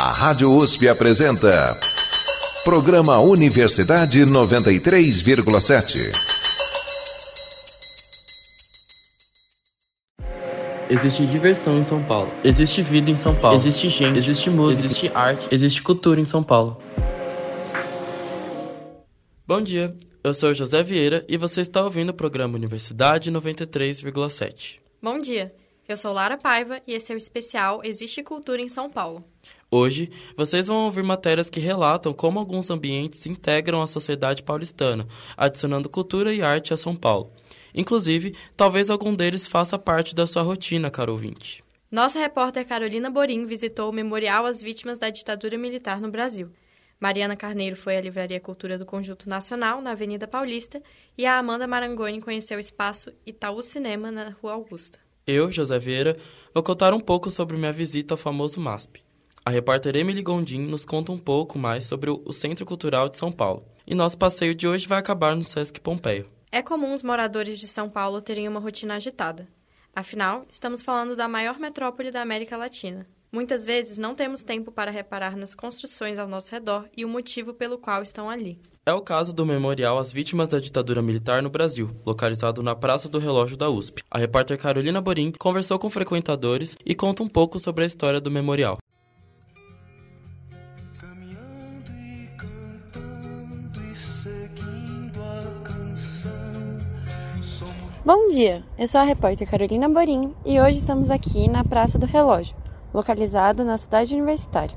A Rádio USP apresenta. Programa Universidade 93,7. Existe diversão em São Paulo. Existe vida em São Paulo. Existe gente. Existe música. Existe arte. Existe cultura em São Paulo. Bom dia. Eu sou José Vieira e você está ouvindo o programa Universidade 93,7. Bom dia. Eu sou Lara Paiva e esse é o especial Existe Cultura em São Paulo. Hoje, vocês vão ouvir matérias que relatam como alguns ambientes integram a sociedade paulistana, adicionando cultura e arte a São Paulo. Inclusive, talvez algum deles faça parte da sua rotina, caro ouvinte. Nossa repórter Carolina Borim visitou o Memorial às Vítimas da Ditadura Militar no Brasil. Mariana Carneiro foi à Livraria Cultura do Conjunto Nacional, na Avenida Paulista, e a Amanda Marangoni conheceu o espaço Itaú Cinema, na Rua Augusta. Eu, José Vieira, vou contar um pouco sobre minha visita ao famoso MASP. A repórter Emily Gondim nos conta um pouco mais sobre o Centro Cultural de São Paulo. E nosso passeio de hoje vai acabar no Sesc Pompeia. É comum os moradores de São Paulo terem uma rotina agitada. Afinal, estamos falando da maior metrópole da América Latina. Muitas vezes não temos tempo para reparar nas construções ao nosso redor e o motivo pelo qual estão ali. É o caso do Memorial às Vítimas da Ditadura Militar no Brasil, localizado na Praça do Relógio da USP. A repórter Carolina Borim conversou com frequentadores e conta um pouco sobre a história do memorial. Bom dia, eu sou a repórter Carolina Borim e hoje estamos aqui na Praça do Relógio localizado na cidade universitária.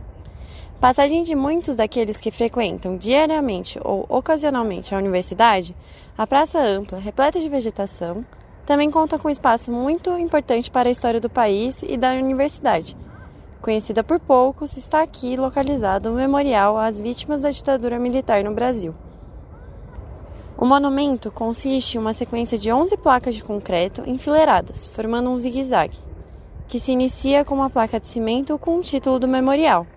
Passagem de muitos daqueles que frequentam diariamente ou ocasionalmente a universidade, a praça ampla, repleta de vegetação, também conta com um espaço muito importante para a história do país e da universidade. Conhecida por poucos, está aqui localizado o Memorial às Vítimas da Ditadura Militar no Brasil. O monumento consiste em uma sequência de 11 placas de concreto enfileiradas, formando um zigue-zague que se inicia com uma placa de cimento com o título do memorial.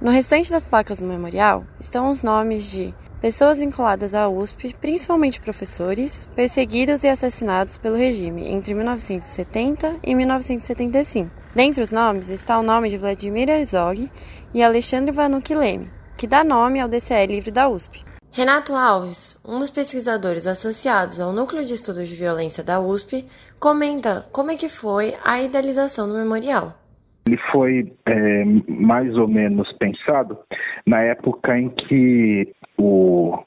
No restante das placas do memorial estão os nomes de pessoas vinculadas à USP, principalmente professores, perseguidos e assassinados pelo regime entre 1970 e 1975. Dentre os nomes está o nome de Vladimir Herzog e Alexandre Vanucci Leme, que dá nome ao DCE livre da USP. Renato Alves, um dos pesquisadores associados ao Núcleo de Estudos de Violência da USP, comenta como é que foi a idealização do memorial. Ele foi é, mais ou menos pensado na época em que o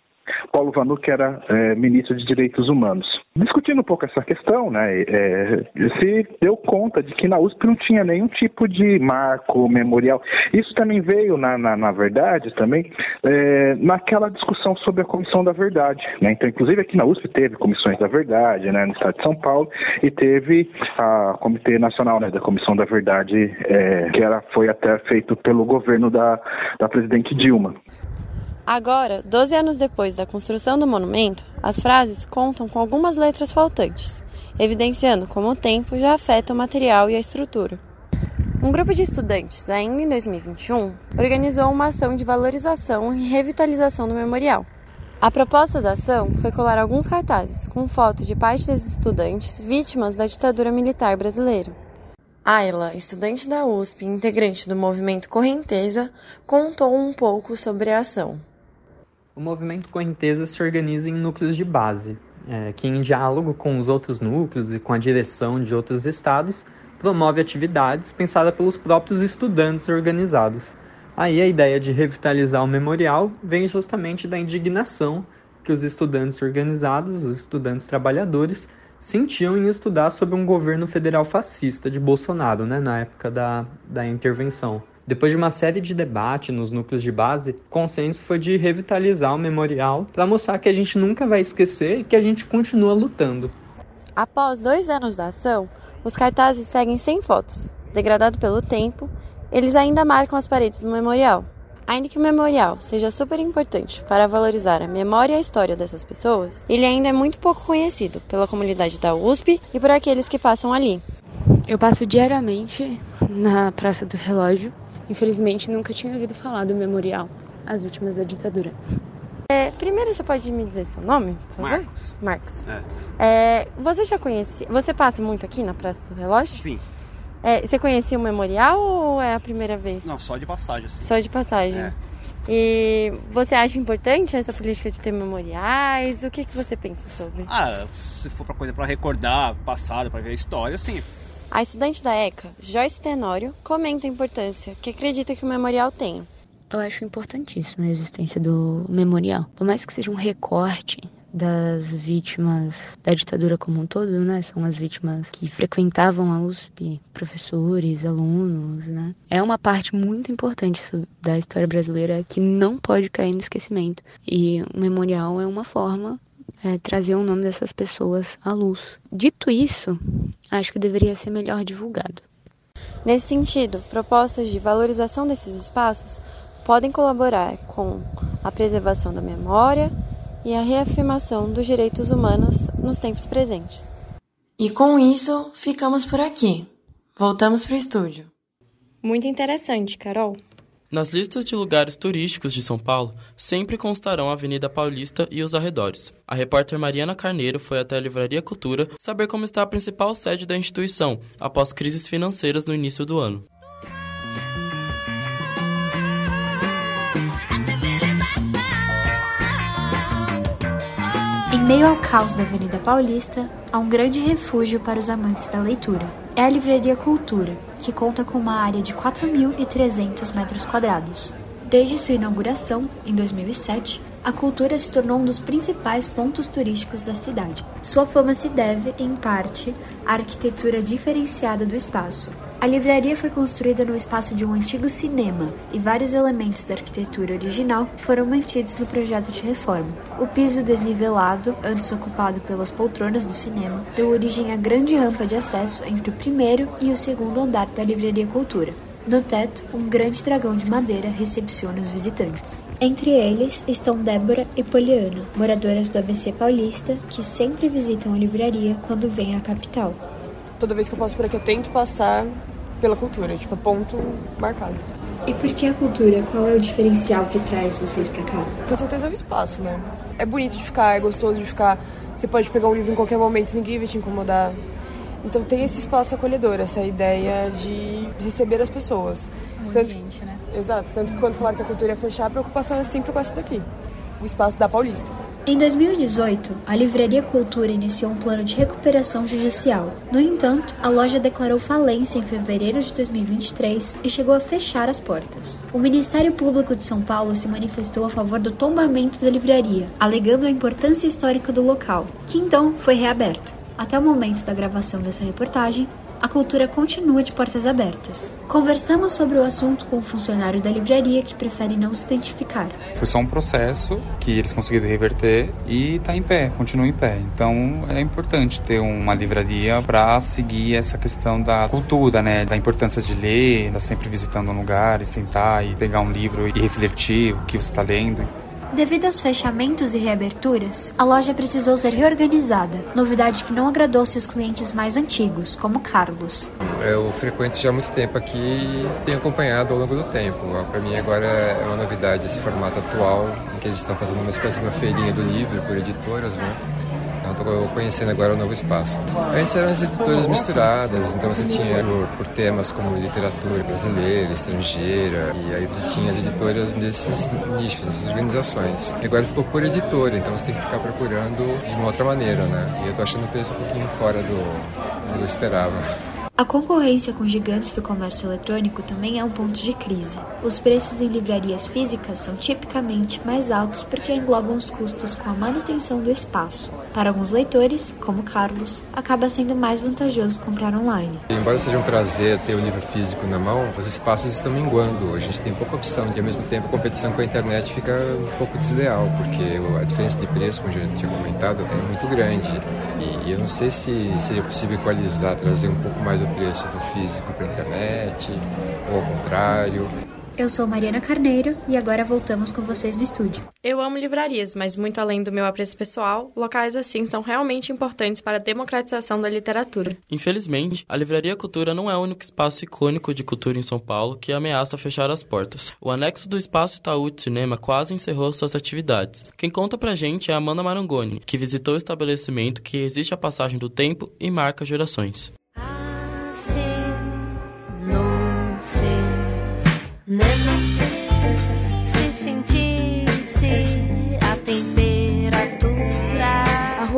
Paulo Vanuc era é, ministro de Direitos Humanos. Discutindo um pouco essa questão, né, é, se deu conta de que na USP não tinha nenhum tipo de marco memorial. Isso também veio, na, na, na verdade, também é, naquela discussão sobre a Comissão da Verdade. Né? Então, inclusive aqui na USP teve comissões da Verdade, né, no Estado de São Paulo, e teve a Comitê Nacional né, da Comissão da Verdade, é, que era, foi até feito pelo governo da, da presidente Dilma. Agora, 12 anos depois da construção do monumento, as frases contam com algumas letras faltantes, evidenciando como o tempo já afeta o material e a estrutura. Um grupo de estudantes, ainda em 2021, organizou uma ação de valorização e revitalização do memorial. A proposta da ação foi colar alguns cartazes com foto de parte dos estudantes vítimas da ditadura militar brasileira. Ayla, estudante da USP e integrante do movimento Correnteza, contou um pouco sobre a ação. O movimento Correnteza se organiza em núcleos de base, é, que, em diálogo com os outros núcleos e com a direção de outros estados, promove atividades pensadas pelos próprios estudantes organizados. Aí a ideia de revitalizar o memorial vem justamente da indignação que os estudantes organizados, os estudantes trabalhadores, sentiam em estudar sobre um governo federal fascista de Bolsonaro, né, na época da, da intervenção. Depois de uma série de debates nos núcleos de base, o consenso foi de revitalizar o memorial para mostrar que a gente nunca vai esquecer e que a gente continua lutando. Após dois anos da ação, os cartazes seguem sem fotos. Degradado pelo tempo, eles ainda marcam as paredes do memorial. Ainda que o memorial seja super importante para valorizar a memória e a história dessas pessoas, ele ainda é muito pouco conhecido pela comunidade da USP e por aqueles que passam ali. Eu passo diariamente na Praça do Relógio Infelizmente, nunca tinha ouvido falar do memorial às vítimas da ditadura. É, primeiro, você pode me dizer seu nome, por favor? Marcos. Marcos. É. É, você já conhece. Você passa muito aqui na Praça do Relógio? Sim. É, você conhecia o memorial ou é a primeira vez? Não, só de passagem, assim. Só de passagem. É. E você acha importante essa política de ter memoriais? O que, que você pensa sobre? Ah, se for para coisa para recordar passado, para ver a história, sim. A estudante da ECA, Joyce Tenório, comenta a importância que acredita que o memorial tem. Eu acho importantíssima a existência do memorial. Por mais que seja um recorte das vítimas da ditadura como um todo, né? São as vítimas que frequentavam a USP, professores, alunos, né? É uma parte muito importante da história brasileira que não pode cair no esquecimento. E o memorial é uma forma é, trazer o nome dessas pessoas à luz. Dito isso, acho que deveria ser melhor divulgado. Nesse sentido, propostas de valorização desses espaços podem colaborar com a preservação da memória, e a reafirmação dos direitos humanos nos tempos presentes. E com isso, ficamos por aqui. Voltamos para o estúdio. Muito interessante, Carol. Nas listas de lugares turísticos de São Paulo, sempre constarão a Avenida Paulista e os arredores. A repórter Mariana Carneiro foi até a Livraria Cultura saber como está a principal sede da instituição, após crises financeiras no início do ano. meio ao caos da Avenida Paulista, há um grande refúgio para os amantes da leitura. É a Livraria Cultura, que conta com uma área de 4.300 metros quadrados. Desde sua inauguração, em 2007, a cultura se tornou um dos principais pontos turísticos da cidade. Sua fama se deve, em parte, à arquitetura diferenciada do espaço, a livraria foi construída no espaço de um antigo cinema e vários elementos da arquitetura original foram mantidos no projeto de reforma. O piso desnivelado, antes ocupado pelas poltronas do cinema, deu origem à grande rampa de acesso entre o primeiro e o segundo andar da Livraria Cultura. No teto, um grande dragão de madeira recepciona os visitantes. Entre eles estão Débora e Poliana, moradoras do ABC Paulista, que sempre visitam a livraria quando vêm à capital. Toda vez que eu passo por aqui, eu tento passar pela cultura, tipo, ponto marcado. E por que a cultura? Qual é o diferencial que traz vocês pra cá? Com certeza é o espaço, né? É bonito de ficar, é gostoso de ficar. Você pode pegar um livro em qualquer momento, ninguém vai te incomodar. Então tem esse espaço acolhedor, essa ideia de receber as pessoas. Um tanto, ambiente, né? Exato, tanto que quando falaram que a cultura ia fechar, a preocupação é sempre com essa daqui, o espaço da Paulista. Em 2018, a Livraria Cultura iniciou um plano de recuperação judicial. No entanto, a loja declarou falência em fevereiro de 2023 e chegou a fechar as portas. O Ministério Público de São Paulo se manifestou a favor do tombamento da livraria, alegando a importância histórica do local, que então foi reaberto. Até o momento da gravação dessa reportagem, a cultura continua de portas abertas. Conversamos sobre o assunto com um funcionário da livraria que prefere não se identificar. Foi só um processo que eles conseguiram reverter e está em pé, continua em pé. Então é importante ter uma livraria para seguir essa questão da cultura, né? Da importância de ler, estar sempre visitando um lugar e sentar e pegar um livro e refletir o que você está lendo. Devido aos fechamentos e reaberturas, a loja precisou ser reorganizada, novidade que não agradou seus clientes mais antigos, como Carlos. Eu frequento já há muito tempo aqui e tenho acompanhado ao longo do tempo. Para mim agora é uma novidade esse formato atual, em que eles estão fazendo uma espécie de uma feirinha do livro por editoras, né? Estou conhecendo agora o novo espaço. Antes eram as editoras misturadas, então você tinha por, por, temas como literatura brasileira, estrangeira, e aí você tinha as editoras desses nichos, dessas organizações. E agora ficou por editora, então você tem que ficar procurando de uma outra maneira, né? E eu estou achando o preço um pouquinho fora do, do que eu esperava. A concorrência com gigantes do comércio eletrônico também é um ponto de crise. Os preços em livrarias físicas são tipicamente mais altos porque englobam os custos com a manutenção do espaço. Para alguns leitores, como Carlos, acaba sendo mais vantajoso comprar online. Embora seja um prazer ter o livro físico na mão, os espaços estão minguando. A gente tem pouca opção e, ao mesmo tempo, a competição com a internet fica um pouco desleal, porque a diferença de preço, como a gente tinha comentado, é muito grande. E eu não sei se seria possível equalizar, trazer um pouco mais o preço do físico para a internet, ou ao contrário. Eu sou Mariana Carneiro e agora voltamos com vocês no estúdio. Eu amo livrarias, mas muito além do meu apreço pessoal, locais assim são realmente importantes para a democratização da literatura. Infelizmente, a Livraria Cultura não é o único espaço icônico de cultura em São Paulo que ameaça fechar as portas. O anexo do Espaço Itaú de Cinema quase encerrou suas atividades. Quem conta pra gente é a Amanda Marangoni, que visitou o estabelecimento que resiste à passagem do tempo e marca gerações.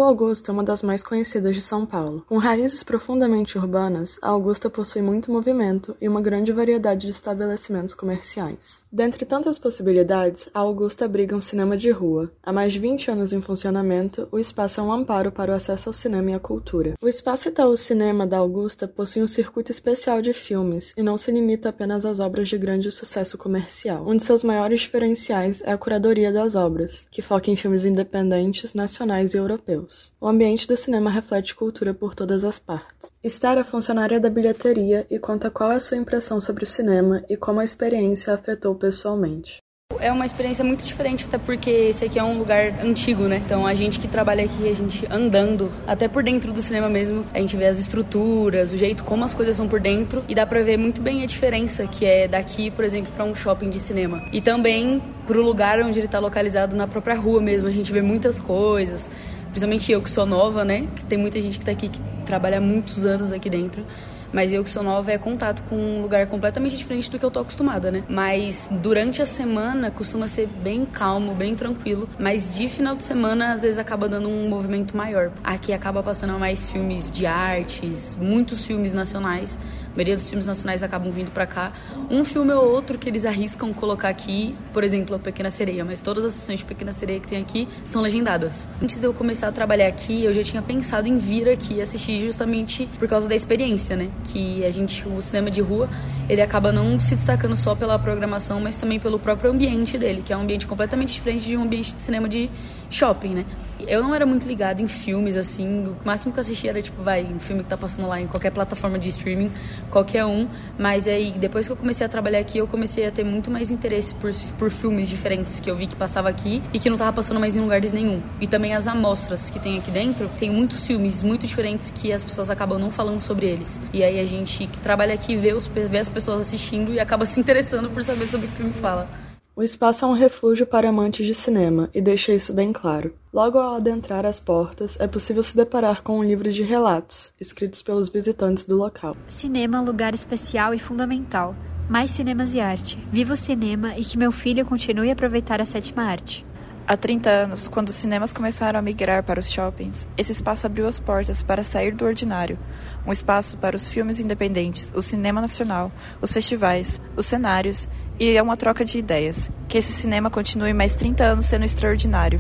Augusta é uma das mais conhecidas de São Paulo. Com raízes profundamente urbanas, a Augusta possui muito movimento e uma grande variedade de estabelecimentos comerciais. Dentre tantas possibilidades, a Augusta abriga um cinema de rua. Há mais de 20 anos em funcionamento, o espaço é um amparo para o acesso ao cinema e à cultura. O espaço Itaú Cinema da Augusta possui um circuito especial de filmes e não se limita apenas às obras de grande sucesso comercial. Um de seus maiores diferenciais é a curadoria das obras, que foca em filmes independentes, nacionais e europeus. O ambiente do cinema reflete cultura por todas as partes. Esther é funcionária da bilheteria e conta qual é a sua impressão sobre o cinema e como a experiência a afetou pessoalmente. É uma experiência muito diferente, até porque esse aqui é um lugar antigo, né? Então a gente que trabalha aqui, a gente andando, até por dentro do cinema mesmo, a gente vê as estruturas, o jeito como as coisas são por dentro e dá pra ver muito bem a diferença que é daqui, por exemplo, para um shopping de cinema. E também pro lugar onde ele tá localizado na própria rua mesmo, a gente vê muitas coisas principalmente eu que sou nova, né? Que tem muita gente que está aqui que trabalha muitos anos aqui dentro. Mas eu que sou nova é contato com um lugar completamente diferente do que eu tô acostumada, né? Mas durante a semana costuma ser bem calmo, bem tranquilo. Mas de final de semana, às vezes acaba dando um movimento maior. Aqui acaba passando mais filmes de artes, muitos filmes nacionais. A maioria dos filmes nacionais acabam vindo para cá. Um filme ou outro que eles arriscam colocar aqui, por exemplo, a Pequena Sereia, mas todas as sessões de Pequena Sereia que tem aqui são legendadas. Antes de eu começar a trabalhar aqui, eu já tinha pensado em vir aqui assistir justamente por causa da experiência, né? Que a gente, o cinema de rua, ele acaba não se destacando só pela programação, mas também pelo próprio ambiente dele, que é um ambiente completamente diferente de um ambiente de cinema de shopping, né? Eu não era muito ligada em filmes, assim. O máximo que eu assistia era, tipo, vai, um filme que tá passando lá em qualquer plataforma de streaming, qualquer um. Mas aí, depois que eu comecei a trabalhar aqui, eu comecei a ter muito mais interesse por, por filmes diferentes que eu vi que passava aqui e que não tava passando mais em lugares nenhum. E também as amostras que tem aqui dentro, tem muitos filmes muito diferentes que as pessoas acabam não falando sobre eles. E aí a gente que trabalha aqui vê, os, vê as pessoas assistindo e acaba se interessando por saber sobre o que o filme fala. O espaço é um refúgio para amantes de cinema e deixa isso bem claro. Logo ao adentrar as portas, é possível se deparar com um livro de relatos, escritos pelos visitantes do local. Cinema, lugar especial e fundamental. Mais cinemas e arte. Viva o cinema e que meu filho continue a aproveitar a sétima arte. Há 30 anos, quando os cinemas começaram a migrar para os shoppings, esse espaço abriu as portas para sair do ordinário. Um espaço para os filmes independentes, o cinema nacional, os festivais, os cenários e é uma troca de ideias. Que esse cinema continue mais 30 anos sendo extraordinário.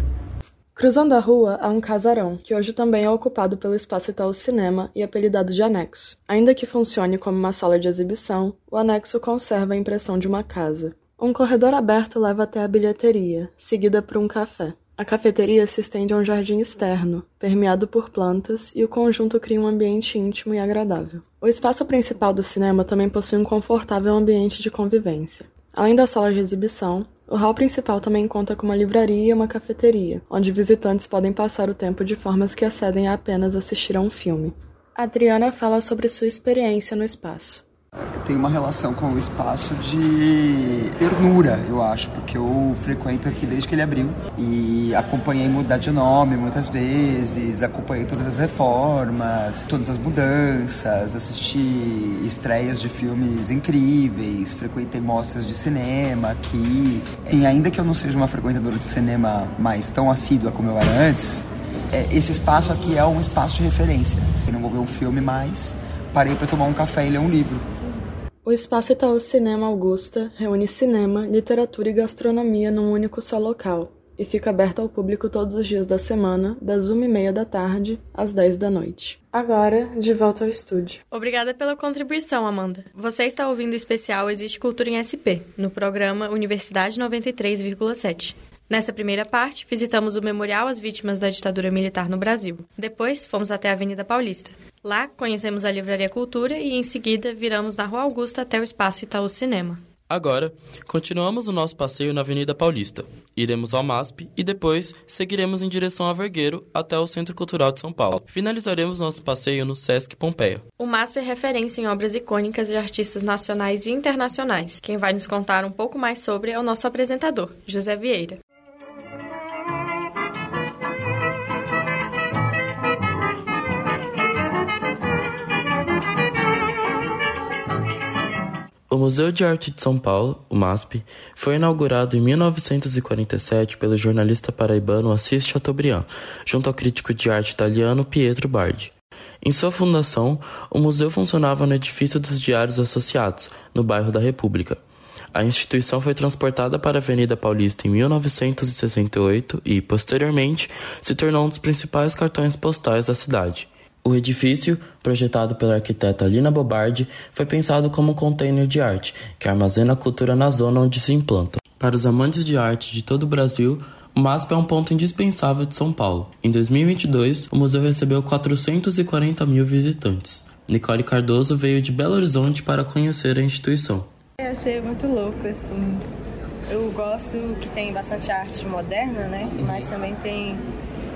Cruzando a rua há um casarão, que hoje também é ocupado pelo espaço Itaú Cinema e apelidado de anexo. Ainda que funcione como uma sala de exibição, o anexo conserva a impressão de uma casa. Um corredor aberto leva até a bilheteria, seguida por um café. A cafeteria se estende a um jardim externo, permeado por plantas, e o conjunto cria um ambiente íntimo e agradável. O espaço principal do cinema também possui um confortável ambiente de convivência. Além das salas de exibição, o hall principal também conta com uma livraria e uma cafeteria, onde visitantes podem passar o tempo de formas que acedem a apenas assistir a um filme. Adriana fala sobre sua experiência no espaço tem uma relação com o espaço de ternura, eu acho, porque eu frequento aqui desde que ele abriu e acompanhei mudar de nome muitas vezes, acompanhei todas as reformas, todas as mudanças, assisti estreias de filmes incríveis, frequentei mostras de cinema aqui. E ainda que eu não seja uma frequentadora de cinema mais tão assídua como eu era antes, é, esse espaço aqui é um espaço de referência. Eu não vou ver um filme mais, parei para tomar um café e ler um livro. O Espaço Itaú Cinema Augusta reúne cinema, literatura e gastronomia num único só local e fica aberto ao público todos os dias da semana, das uma e meia da tarde às dez da noite. Agora, de volta ao estúdio. Obrigada pela contribuição, Amanda. Você está ouvindo o especial Existe Cultura em SP, no programa Universidade 93,7. Nessa primeira parte, visitamos o Memorial às Vítimas da Ditadura Militar no Brasil. Depois, fomos até a Avenida Paulista. Lá, conhecemos a Livraria Cultura e, em seguida, viramos na Rua Augusta até o Espaço Itaú Cinema. Agora, continuamos o nosso passeio na Avenida Paulista. Iremos ao MASP e depois seguiremos em direção a Vergueiro até o Centro Cultural de São Paulo. Finalizaremos nosso passeio no Sesc Pompeia. O MASP é referência em obras icônicas de artistas nacionais e internacionais. Quem vai nos contar um pouco mais sobre é o nosso apresentador, José Vieira. O Museu de Arte de São Paulo, o MASP, foi inaugurado em 1947 pelo jornalista paraibano Assis Chateaubriand, junto ao crítico de arte italiano Pietro Bardi. Em sua fundação, o museu funcionava no edifício dos Diários Associados, no bairro da República. A instituição foi transportada para a Avenida Paulista em 1968 e, posteriormente, se tornou um dos principais cartões postais da cidade. O edifício, projetado pela arquiteta Lina Bobardi, foi pensado como um container de arte, que armazena a cultura na zona onde se implanta. Para os amantes de arte de todo o Brasil, o MASP é um ponto indispensável de São Paulo. Em 2022, o museu recebeu 440 mil visitantes. Nicole Cardoso veio de Belo Horizonte para conhecer a instituição. Eu achei muito louco, assim. Eu gosto que tem bastante arte moderna, né? Mas também tem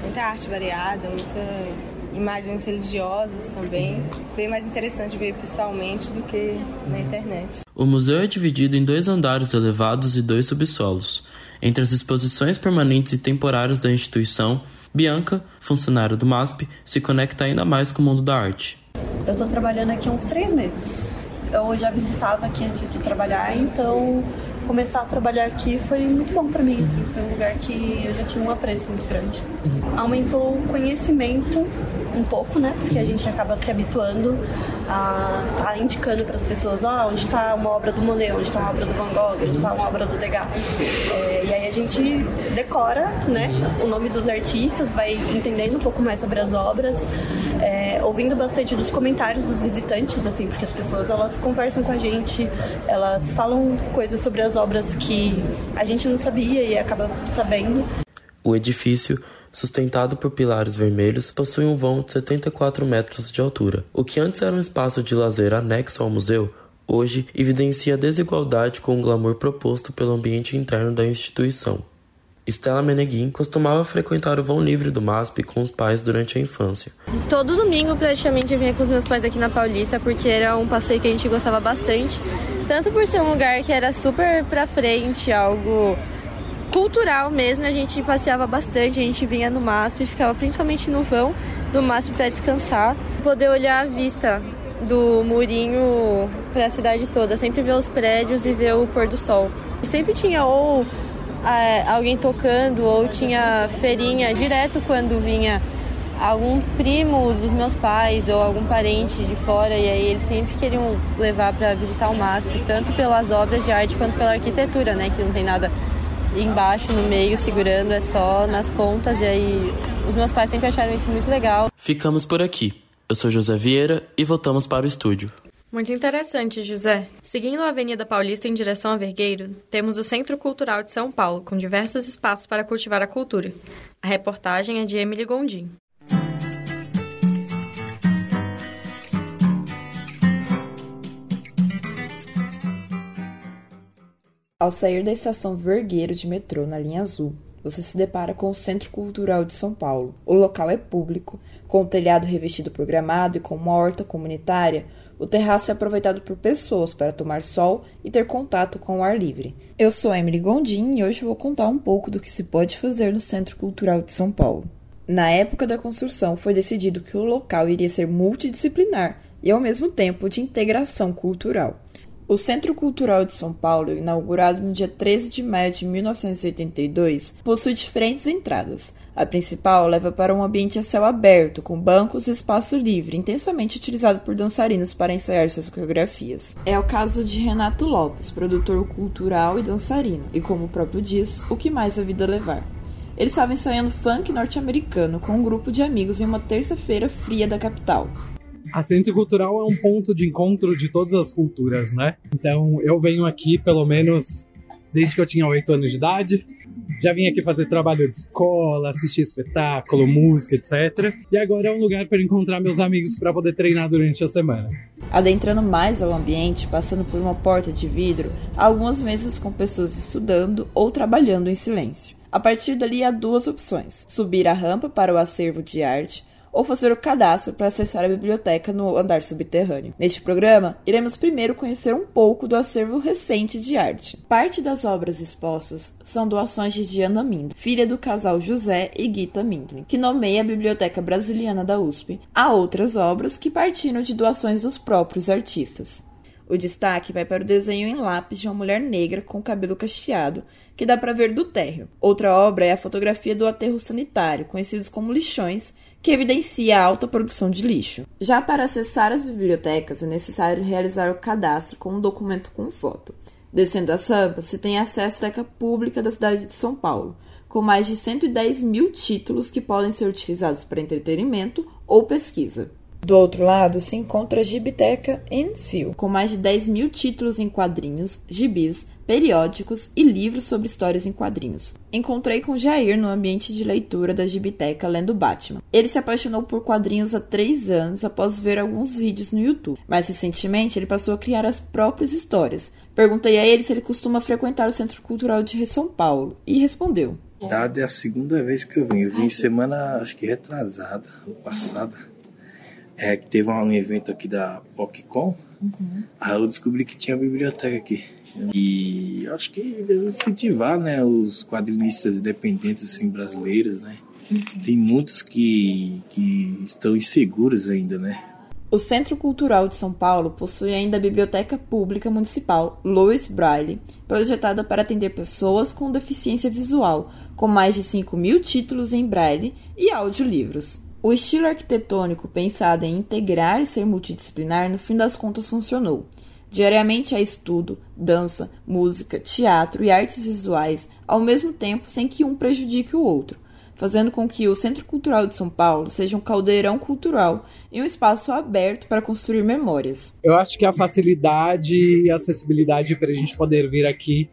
muita arte variada, muita imagens religiosas também. Bem mais interessante ver pessoalmente do que na internet. O museu é dividido em dois andares elevados e dois subsolos. Entre as exposições permanentes e temporárias da instituição, Bianca, funcionária do MASP, se conecta ainda mais com o mundo da arte. Eu estou trabalhando aqui há uns três meses. Eu já visitava aqui antes de trabalhar, então começar a trabalhar aqui foi muito bom para mim. Assim, foi um lugar que eu já tinha um apreço muito grande. Aumentou o conhecimento um pouco, né? Porque a gente acaba se habituando a tá indicando para as pessoas, ah, onde está uma obra do Monet, onde está uma obra do Van Gogh, onde está uma obra do Degas. É, e aí a gente decora, né, o nome dos artistas, vai entendendo um pouco mais sobre as obras, é, ouvindo bastante dos comentários dos visitantes, assim, porque as pessoas elas conversam com a gente, elas falam coisas sobre as obras que a gente não sabia e acaba sabendo. O edifício sustentado por pilares vermelhos, possui um vão de 74 metros de altura. O que antes era um espaço de lazer anexo ao museu, hoje evidencia a desigualdade com o glamour proposto pelo ambiente interno da instituição. Stella Meneguin costumava frequentar o vão livre do MASP com os pais durante a infância. Todo domingo praticamente eu vinha com os meus pais aqui na Paulista porque era um passeio que a gente gostava bastante, tanto por ser um lugar que era super pra frente, algo cultural mesmo, a gente passeava bastante, a gente vinha no MASP, ficava principalmente no vão do MASP para descansar, poder olhar a vista do murinho para a cidade toda, sempre ver os prédios e ver o pôr do sol. E sempre tinha ou alguém tocando ou tinha feirinha direto quando vinha algum primo dos meus pais ou algum parente de fora e aí eles sempre queriam levar para visitar o MASP, tanto pelas obras de arte quanto pela arquitetura, né, que não tem nada embaixo, no meio, segurando, é só nas pontas. E aí, os meus pais sempre acharam isso muito legal. Ficamos por aqui. Eu sou José Vieira e voltamos para o estúdio. Muito interessante, José. Seguindo a Avenida Paulista em direção a Vergueiro, temos o Centro Cultural de São Paulo, com diversos espaços para cultivar a cultura. A reportagem é de Emily Gondim. Ao sair da estação Vergueiro de metrô na linha azul, você se depara com o Centro Cultural de São Paulo. O local é público, com o telhado revestido por gramado e com uma horta comunitária. O terraço é aproveitado por pessoas para tomar sol e ter contato com o ar livre. Eu sou Emily Gondim e hoje vou contar um pouco do que se pode fazer no Centro Cultural de São Paulo. Na época da construção, foi decidido que o local iria ser multidisciplinar e, ao mesmo tempo, de integração cultural. O Centro Cultural de São Paulo, inaugurado no dia 13 de maio de 1982, possui diferentes entradas. A principal leva para um ambiente a céu aberto, com bancos e espaço livre, intensamente utilizado por dançarinos para ensaiar suas coreografias. É o caso de Renato Lopes, produtor cultural e dançarino, e como o próprio diz, o que mais a vida levar. Ele estava ensaiando funk norte-americano com um grupo de amigos em uma terça-feira fria da capital. A Centro Cultural é um ponto de encontro de todas as culturas, né? Então eu venho aqui pelo menos desde que eu tinha 8 anos de idade. Já vim aqui fazer trabalho de escola, assistir espetáculo, música, etc. E agora é um lugar para encontrar meus amigos para poder treinar durante a semana. Adentrando mais ao ambiente, passando por uma porta de vidro, há algumas mesas com pessoas estudando ou trabalhando em silêncio. A partir dali há duas opções: subir a rampa para o acervo de arte ou fazer o cadastro para acessar a biblioteca no andar subterrâneo. Neste programa, iremos primeiro conhecer um pouco do acervo recente de arte. Parte das obras expostas são doações de Diana Mindlin, filha do casal José e Gita Mindlin, que nomeia a Biblioteca Brasiliana da USP. Há outras obras que partiram de doações dos próprios artistas. O destaque vai para o desenho em lápis de uma mulher negra com cabelo cacheado, que dá para ver do térreo. Outra obra é a fotografia do aterro sanitário, conhecidos como lixões, que evidencia a alta produção de lixo. Já para acessar as bibliotecas, é necessário realizar o cadastro com um documento com foto. Descendo a Sampa, se tem acesso à Deca Pública da cidade de São Paulo, com mais de 110 mil títulos que podem ser utilizados para entretenimento ou pesquisa. Do outro lado se encontra a Gibiteca Enfio, com mais de 10 mil títulos em quadrinhos, gibis, periódicos e livros sobre histórias em quadrinhos. Encontrei com Jair no ambiente de leitura da Gibiteca lendo Batman. Ele se apaixonou por quadrinhos há três anos após ver alguns vídeos no YouTube. Mais recentemente, ele passou a criar as próprias histórias. Perguntei a ele se ele costuma frequentar o Centro Cultural de São Paulo e respondeu: Dada é a segunda vez que eu vim. Eu vim semana, acho que retrasada, passada. É que teve um evento aqui da PocCon. Uhum. Aí eu descobri que tinha biblioteca aqui. E acho que incentivar, né, os quadrinistas independentes assim, brasileiros, né? Uhum. Tem muitos que, que estão inseguros ainda, né? O Centro Cultural de São Paulo possui ainda a Biblioteca Pública Municipal Louis Braille, projetada para atender pessoas com deficiência visual, com mais de 5 mil títulos em braille e audiolivros. O estilo arquitetônico pensado em integrar e ser multidisciplinar, no fim das contas, funcionou. Diariamente há estudo, dança, música, teatro e artes visuais ao mesmo tempo sem que um prejudique o outro, fazendo com que o Centro Cultural de São Paulo seja um caldeirão cultural e um espaço aberto para construir memórias. Eu acho que a facilidade e acessibilidade para a gente poder vir aqui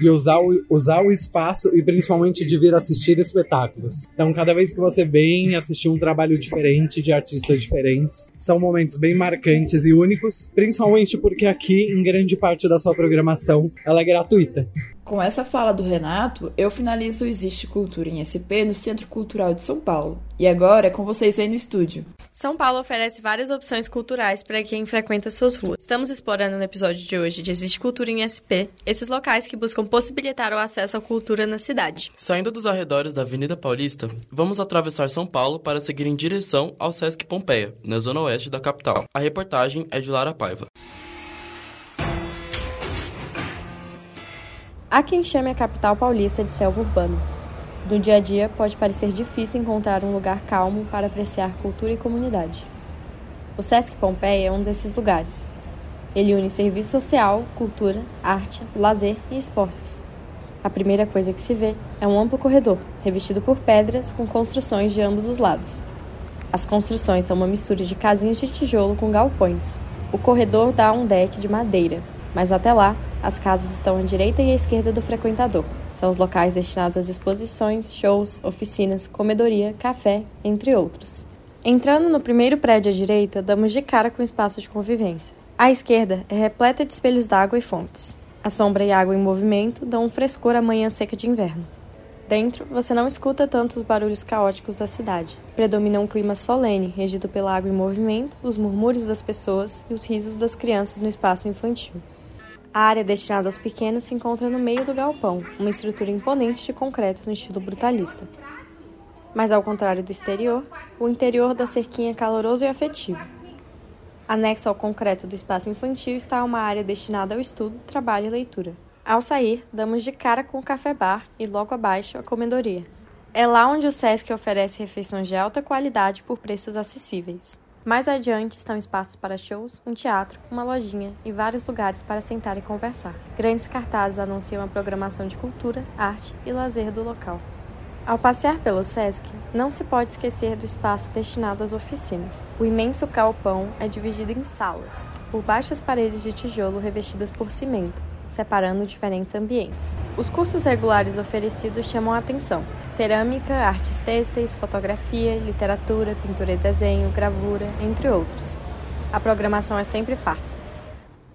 de usar o, usar o espaço e principalmente de vir assistir espetáculos. Então, cada vez que você vem assistir um trabalho diferente de artistas diferentes, são momentos bem marcantes e únicos, principalmente porque aqui, em grande parte da sua programação, ela é gratuita. Com essa fala do Renato, eu finalizo o Existe Cultura em SP no Centro Cultural de São Paulo. E agora é com vocês aí no estúdio. São Paulo oferece várias opções culturais para quem frequenta suas ruas. Estamos explorando no episódio de hoje de Existe Cultura em SP, esses locais que buscam possibilitar o acesso à cultura na cidade. Saindo dos arredores da Avenida Paulista, vamos atravessar São Paulo para seguir em direção ao Sesc Pompeia, na zona oeste da capital. A reportagem é de Lara Paiva. Há quem chame a capital paulista de selva urbana. No dia a dia, pode parecer difícil encontrar um lugar calmo para apreciar cultura e comunidade. O Sesc Pompeia é um desses lugares. Ele une serviço social, cultura, arte, lazer e esportes. A primeira coisa que se vê é um amplo corredor, revestido por pedras com construções de ambos os lados. As construções são uma mistura de casinhas de tijolo com galpões. O corredor dá a um deck de madeira, mas até lá as casas estão à direita e à esquerda do frequentador. São os locais destinados às exposições, shows, oficinas, comedoria, café, entre outros. Entrando no primeiro prédio à direita, damos de cara com o espaço de convivência. À esquerda é repleta de espelhos d'água e fontes. A sombra e água em movimento dão um frescor à manhã seca de inverno. Dentro, você não escuta tanto os barulhos caóticos da cidade. Predomina um clima solene, regido pela água em movimento, os murmúrios das pessoas e os risos das crianças no espaço infantil. A área destinada aos pequenos se encontra no meio do galpão, uma estrutura imponente de concreto no estilo brutalista. Mas ao contrário do exterior, o interior da cerquinha é caloroso e afetivo. Anexo ao concreto do espaço infantil está uma área destinada ao estudo, trabalho e leitura. Ao sair, damos de cara com o café-bar e logo abaixo a comedoria. É lá onde o SESC oferece refeições de alta qualidade por preços acessíveis. Mais adiante estão espaços para shows, um teatro, uma lojinha e vários lugares para sentar e conversar. Grandes cartazes anunciam a programação de cultura, arte e lazer do local. Ao passear pelo SESC, não se pode esquecer do espaço destinado às oficinas. O imenso galpão é dividido em salas, por baixas paredes de tijolo revestidas por cimento, separando diferentes ambientes. Os cursos regulares oferecidos chamam a atenção: cerâmica, artes têxteis, fotografia, literatura, pintura e desenho, gravura, entre outros. A programação é sempre farta.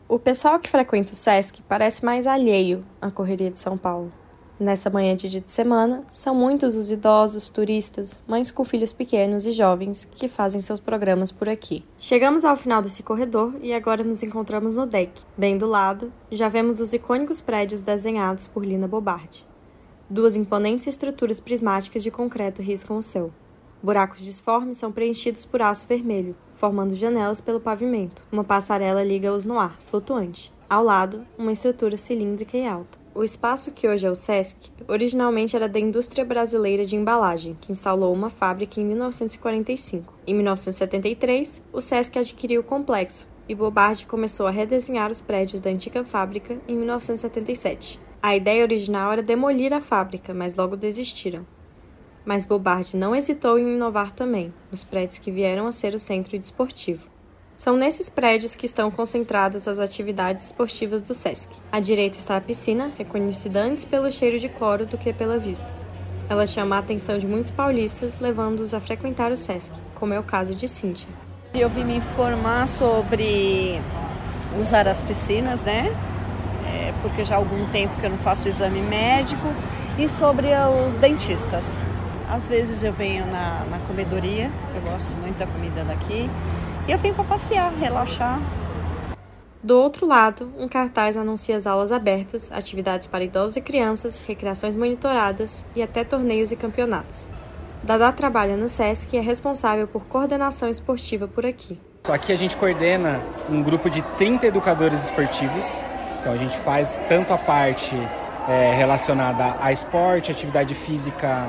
O pessoal que frequenta o SESC parece mais alheio à correria de São Paulo. Nessa manhã de dia de semana, são muitos os idosos, turistas, mães com filhos pequenos e jovens que fazem seus programas por aqui. Chegamos ao final desse corredor e agora nos encontramos no deck. Bem do lado, já vemos os icônicos prédios desenhados por Lina Bobardi. Duas imponentes estruturas prismáticas de concreto riscam o céu. Buracos disformes são preenchidos por aço vermelho, formando janelas pelo pavimento. Uma passarela liga-os no ar, flutuante. Ao lado, uma estrutura cilíndrica e alta. O espaço que hoje é o SESC originalmente era da indústria brasileira de embalagem, que instalou uma fábrica em 1945. Em 1973, o SESC adquiriu o complexo e Bobardi começou a redesenhar os prédios da antiga fábrica em 1977. A ideia original era demolir a fábrica, mas logo desistiram. Mas Bobardi não hesitou em inovar também, nos prédios que vieram a ser o centro desportivo. São nesses prédios que estão concentradas as atividades esportivas do SESC. À direita está a piscina, reconhecida antes pelo cheiro de cloro do que pela vista. Ela chama a atenção de muitos paulistas, levando-os a frequentar o SESC, como é o caso de Cíntia. Eu vim me informar sobre usar as piscinas, né? É, porque já há algum tempo que eu não faço exame médico. E sobre os dentistas. Às vezes eu venho na, na comedoria, eu gosto muito da comida daqui. E eu venho para passear, relaxar. Do outro lado, um cartaz anuncia as aulas abertas, atividades para idosos e crianças, recreações monitoradas e até torneios e campeonatos. Dadá trabalha no SESC e é responsável por coordenação esportiva por aqui. Aqui a gente coordena um grupo de 30 educadores esportivos. Então a gente faz tanto a parte é, relacionada a esporte, atividade física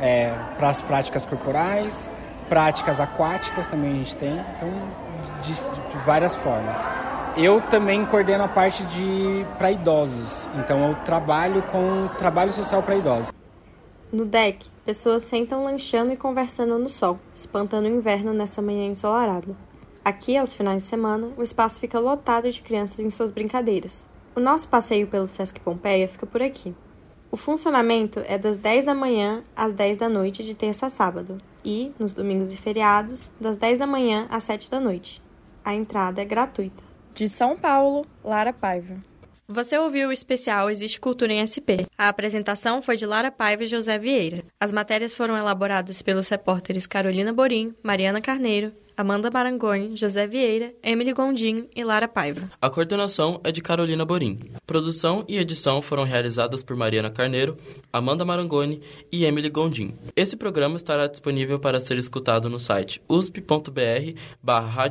é, para as práticas corporais, práticas aquáticas também a gente tem, então de, de várias formas. Eu também coordeno a parte de para idosos, então eu trabalho com trabalho social para idosos. No deck, pessoas sentam lanchando e conversando no sol, espantando o inverno nessa manhã ensolarada. Aqui, aos finais de semana, o espaço fica lotado de crianças em suas brincadeiras. O nosso passeio pelo Sesc Pompeia fica por aqui. O funcionamento é das 10 da manhã às 10 da noite de terça a sábado e, nos domingos e feriados, das 10 da manhã às 7 da noite. A entrada é gratuita. De São Paulo, Lara Paiva. Você ouviu o especial Existe Cultura em SP. A apresentação foi de Lara Paiva e José Vieira. As matérias foram elaboradas pelos repórteres Carolina Borim, Mariana Carneiro, Amanda Marangoni, José Vieira, Emily Gondim e Lara Paiva. A coordenação é de Carolina Borim. Produção e edição foram realizadas por Mariana Carneiro, Amanda Marangoni e Emily Gondim. Esse programa estará disponível para ser escutado no site usp.br barra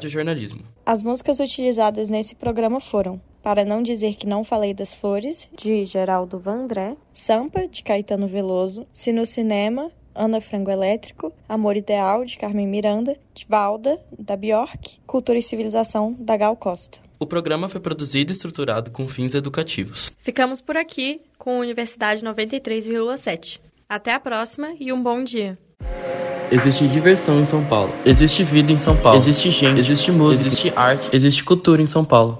As músicas utilizadas nesse programa foram para não dizer que não falei das flores, de Geraldo Vandré, Sampa, de Caetano Veloso, Se no Cinema, Ana Frango Elétrico, Amor Ideal, de Carmen Miranda, de Valda, da Bjork, Cultura e Civilização, da Gal Costa. O programa foi produzido e estruturado com fins educativos. Ficamos por aqui com a Universidade 93,7. Até a próxima e um bom dia. Existe diversão em São Paulo. Existe vida em São Paulo. Existe gente. Existe música. Existe arte. Existe cultura em São Paulo.